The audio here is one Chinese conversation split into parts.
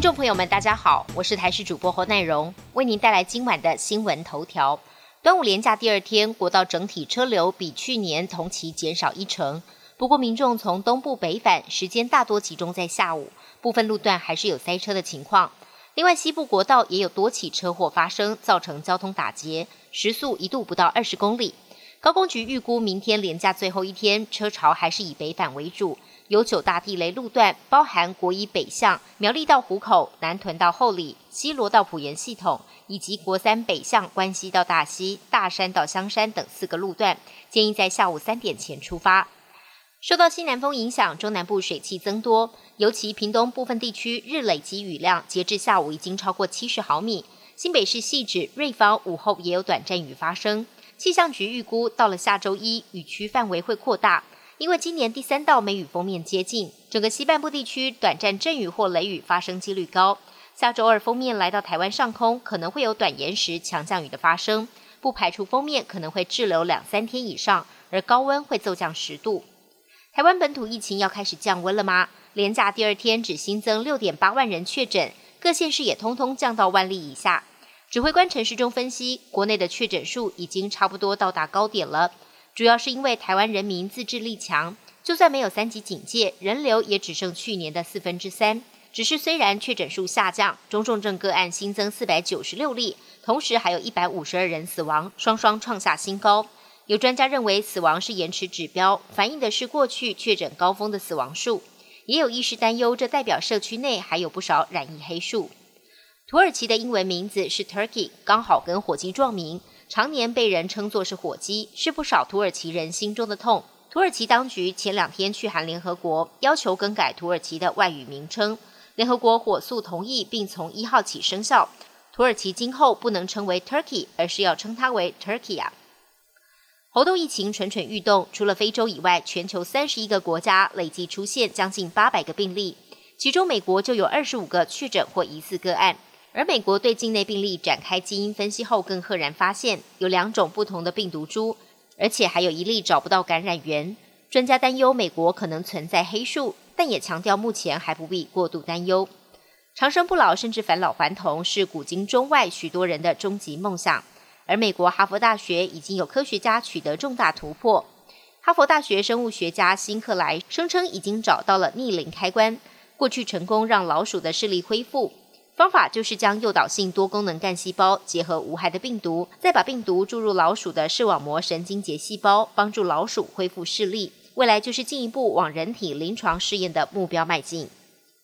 观众朋友们，大家好，我是台视主播侯乃荣，为您带来今晚的新闻头条。端午连假第二天，国道整体车流比去年同期减少一成，不过民众从东部北返，时间大多集中在下午，部分路段还是有塞车的情况。另外，西部国道也有多起车祸发生，造成交通打结，时速一度不到二十公里。高工局预估，明天连假最后一天，车潮还是以北返为主。有九大地雷路段，包含国一北向苗栗到湖口、南屯到后里、西罗到埔盐系统，以及国三北向关西到大溪、大山到香山等四个路段，建议在下午三点前出发。受到西南风影响，中南部水汽增多，尤其屏东部分地区日累积雨量，截至下午已经超过七十毫米。新北市细指瑞芳午后也有短暂雨发生。气象局预估，到了下周一，雨区范围会扩大。因为今年第三道梅雨封面接近，整个西半部地区短暂阵雨或雷雨发生几率高。下周二封面来到台湾上空，可能会有短延时强降雨的发生，不排除封面可能会滞留两三天以上，而高温会骤降十度。台湾本土疫情要开始降温了吗？连假第二天只新增六点八万人确诊，各县市也通通降到万例以下。指挥官陈时中分析，国内的确诊数已经差不多到达高点了。主要是因为台湾人民自制力强，就算没有三级警戒，人流也只剩去年的四分之三。只是虽然确诊数下降，中重症个案新增四百九十六例，同时还有一百五十二人死亡，双双创下新高。有专家认为，死亡是延迟指标，反映的是过去确诊高峰的死亡数。也有医师担忧，这代表社区内还有不少染疫黑数。土耳其的英文名字是 Turkey，刚好跟火鸡撞名。常年被人称作是火鸡，是不少土耳其人心中的痛。土耳其当局前两天去函联合国，要求更改土耳其的外语名称。联合国火速同意，并从一号起生效。土耳其今后不能称为 Turkey，而是要称它为 Turkey 啊。猴痘疫情蠢蠢欲动，除了非洲以外，全球三十一个国家累计出现将近八百个病例，其中美国就有二十五个确诊或疑似个案。而美国对境内病例展开基因分析后，更赫然发现有两种不同的病毒株，而且还有一例找不到感染源。专家担忧美国可能存在黑数，但也强调目前还不必过度担忧。长生不老甚至返老还童是古今中外许多人的终极梦想，而美国哈佛大学已经有科学家取得重大突破。哈佛大学生物学家辛克莱声称已经找到了逆龄开关，过去成功让老鼠的视力恢复。方法就是将诱导性多功能干细胞结合无害的病毒，再把病毒注入老鼠的视网膜神经节细胞，帮助老鼠恢复视力。未来就是进一步往人体临床试验的目标迈进。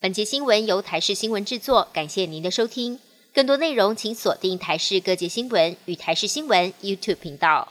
本节新闻由台视新闻制作，感谢您的收听。更多内容请锁定台视各界新闻与台视新闻 YouTube 频道。